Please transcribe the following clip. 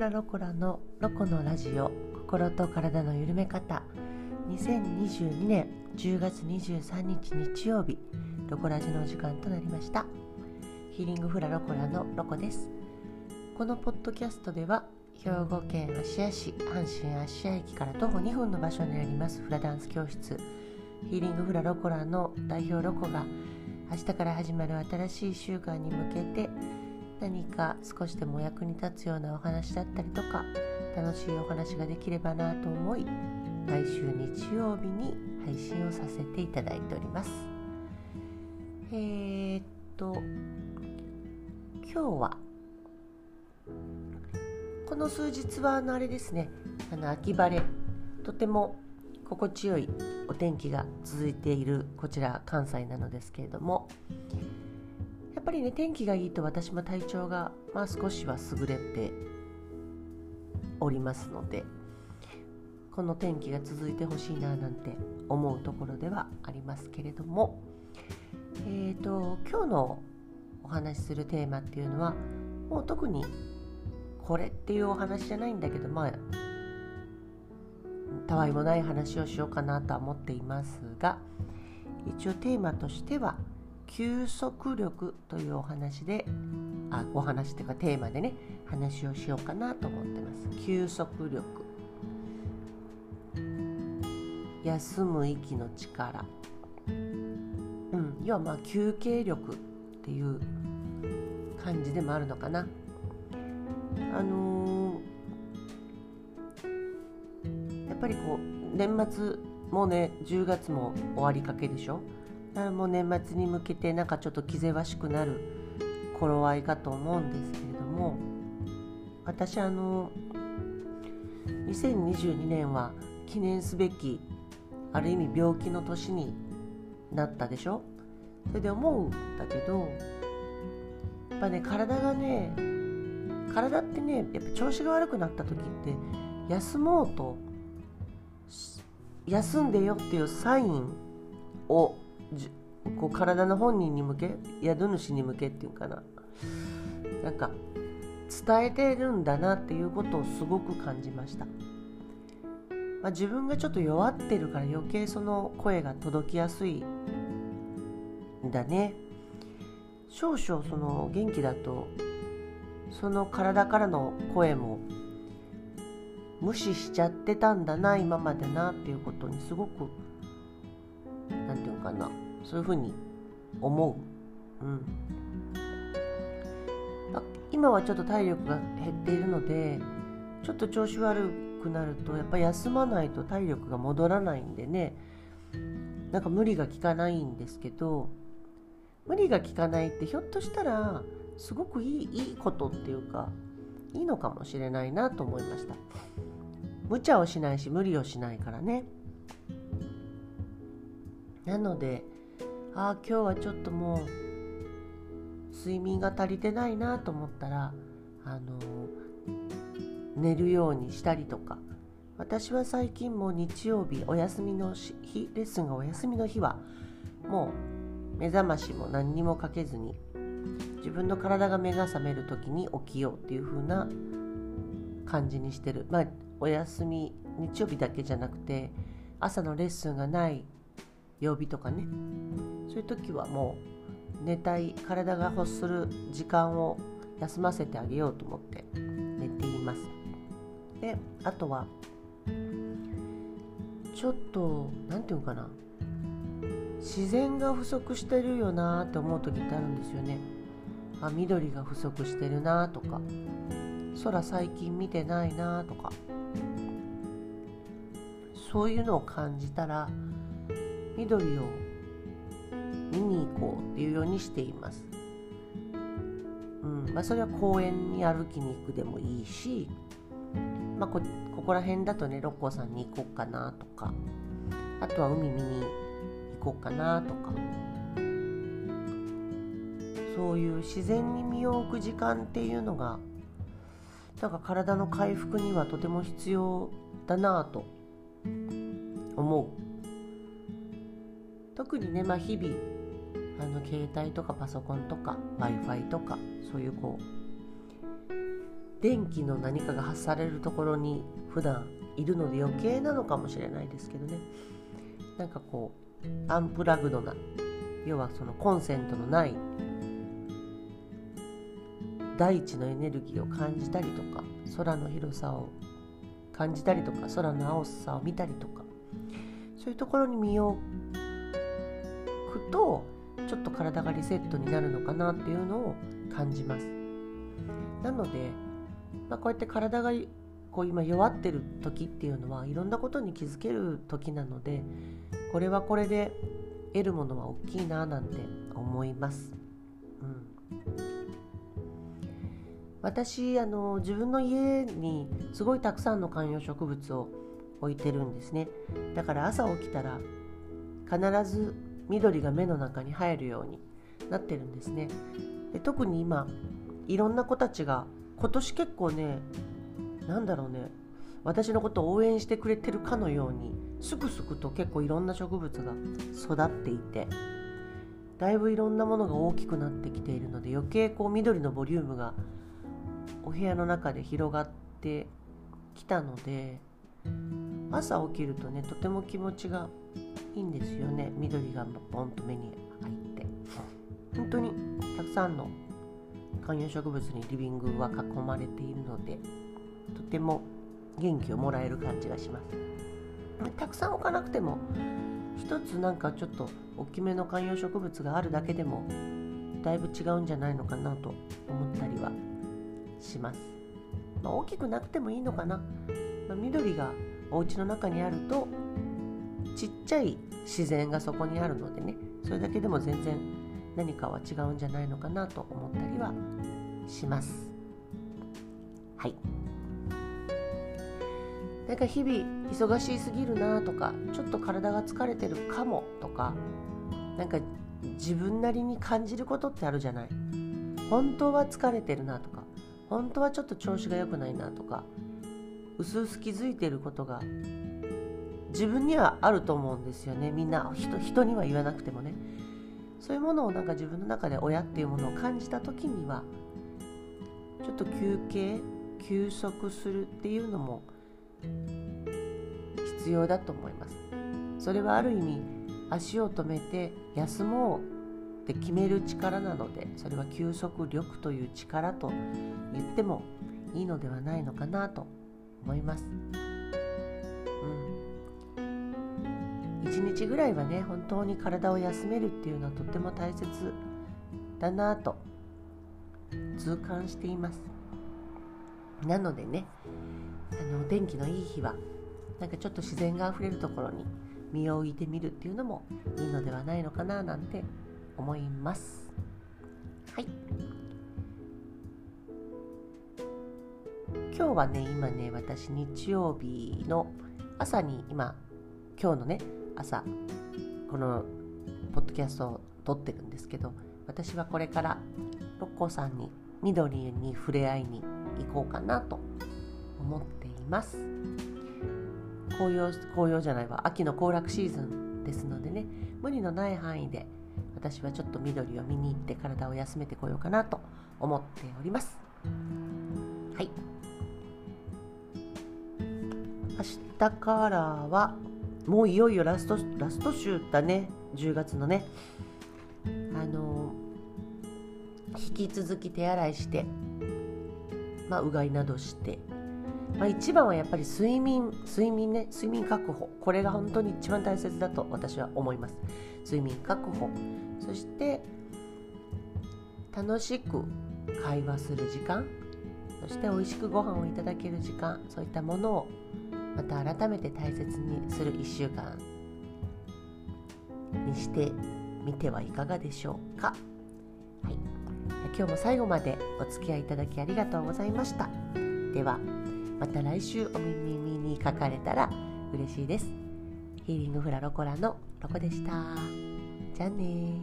フラロコラのロコのラジオ心と体の緩め方。2022年10月23日日曜日ロコラジの時間となりました。ヒーリングフラロコラのロコです。このポッドキャストでは兵庫県芦屋市阪神芦屋駅から徒歩2分の場所にありますフラダンス教室。ヒーリングフラロコラの代表ロコが明日から始まる新しい週間に向けて何か少しでもお役に立つようなお話だったりとか楽しいお話ができればなと思い毎週日曜日に配信をさせていただいております。えー、っと今日はこの数日はあのあれですねあの秋晴れとても心地よいお天気が続いているこちら関西なのですけれどもやっぱりね天気がいいと私も体調が、まあ、少しは優れておりますのでこの天気が続いてほしいななんて思うところではありますけれどもえーと今日のお話しするテーマっていうのはもう特にこれっていうお話じゃないんだけどまあたわいもない話をしようかなとは思っていますが一応テーマとしては休息力というお話であお話っていうかテーマでね話をしようかなと思ってます。休息力。休む息の力。うん。要はまあ休憩力っていう感じでもあるのかな。あのー、やっぱりこう年末もうね10月も終わりかけでしょ。あもう年末に向けてなんかちょっと気ぜわしくなる頃合いかと思うんですけれども私あの2022年は記念すべきある意味病気の年になったでしょ？それで思うんだけどやっぱね体がね体ってねやっぱ調子が悪くなった時って休もうと休んでよっていうサインをこう体の本人に向け宿主に向けっていうかな。なんか伝えてるんだなっていうことをすごく感じました、まあ、自分がちょっと弱ってるから余計その声が届きやすいんだね。少々その元気だとその体からの声も無視しちゃってたんだな今までなっていうことにすごく何て言うかな。そういうふうに思う、うん、今はちょっと体力が減っているのでちょっと調子悪くなるとやっぱ休まないと体力が戻らないんでね。なんか無理が効かないんですけど無理が効かないってひょっとしたらすごくいいいいことっていうかいいのかもしれないなと思いました。無茶をしないし無理をしないからね。なのでああ今日はちょっともう睡眠が足りてないなと思ったらあの寝るようにしたりとか。私は最近も日曜日お休みの日レッスンがお休みの日はもう目覚ましも何にもかけずに自分の体が目が覚める時に起きようっていう風な感じにしてる。まあお休み日曜日だけじゃなくて朝のレッスンがない曜日とかね。そういう時はもう寝たい体が欲する時間を休ませてあげようと思って寝ています。であとはちょっと何て言うかな。自然が不足してるよなって思う時ってあるんですよね。あ緑が不足してるなとか。空最近見てないなとか。そういうのを感じたら緑を見に行こうっていうようにしています。うんまあ、それは公園に歩きに行くでもいいし、まあこ、ここら辺だとね六甲山に行こうかなとかあとは海見に行こうかなとかそういう自然に身を置く時間っていうのがなんか体の回復にはとても必要だなと思う特にね、まあ、日々あの携帯とかパソコンとか w i f i とかそういうこう電気の何かが発されるところに普段いるので余計なのかもしれないですけどね。なんかこうアンプラグドな要はそのコンセントのない大地のエネルギーを感じたりとか空の広さを感じたりとか空の青さを見たりとかそういうところに身をとちょっと体がリセットになるのかなっていうのを感じます。なので、まあ、こうやって体がこう今弱ってる時っていうのはいろんなことに気づける時なのでこれはこれで得るものは大きいななんて思います。うん、私あの自分の家にすごいたくさんの観葉植物を置いてるんですね。だから朝起きたら必ず緑が目の中に入るようになってるんですね。で特に今いろんな子たちが今年結構ねなんだろうね私のことを応援してくれてるかのようにすくすくと結構いろんな植物が育っていてだいぶいろんなものが大きくなってきているので余計こう緑のボリュームがお部屋の中で広がってきたので朝起きるとねとても気持ちがいいんですよね。緑がポンと目に入って。本当にたくさんの観葉植物にリビングは囲まれているのでとても元気をもらえる感じがします。たくさん置かなくても一つなんかちょっと大きめの観葉植物があるだけでもだいぶ違うんじゃないのかなと思ったりはします、まあ、大きくなくてもいいのかな、まあ、緑がお家の中にあるとちっちゃい自然がそこにあるのでねそれだけでも全然何かは違うんじゃないのかなと思ったりはします。はい。なんか日々忙しすぎるなとかちょっと体が疲れてるかもとかなんか自分なりに感じることってあるじゃない。本当は疲れてるなとか本当はちょっと調子が良くないなとかうすうす気づいてることが自分にはあると思うんですよね。みんな人人には言わなくてもね。そういうものをなんか自分の中で親っていうものを感じた時にはちょっと休憩休息するっていうのも必要だと思います。それはある意味足を止めて休もうって決める力なのでそれは休息力という力と言ってもいいのではないのかなと思います。うん、1日ぐらいはね本当に体を休めるっていうのはとっても大切だなと痛感しています。なのでねあの天気のいい日はなんかちょっと自然があふれるところに身を置いてみるっていうのもいいのではないのかななんて思います。はい今日はね今ね私日曜日の朝に今今日のね朝このポッドキャストを撮ってるんですけど私はこれから六甲山に緑に触れ合いに行こうかなと思っています。紅葉紅葉じゃないわ秋の行楽シーズンですのでね無理のない範囲で私はちょっと緑を見に行って体を休めてこようかなと思っております。はい。明日からはもういよいよラストラスト週だね。10月のね。あの引き続き手洗いしてまあうがいなどして。まあ、一番はやっぱり睡眠睡眠ね睡眠確保。これが本当に一番大切だと私は思います。睡眠確保。そして楽しく会話する時間。そして美味しくご飯をいただける時間。そういったものをまた改めて大切にする1週間にしてみてはいかがでしょうか、はい、今日も最後までお付き合いいただきありがとうございました。ではまた来週お耳にかかれたら嬉しいです。ヒーリングフラロコラのロコでした。じゃあね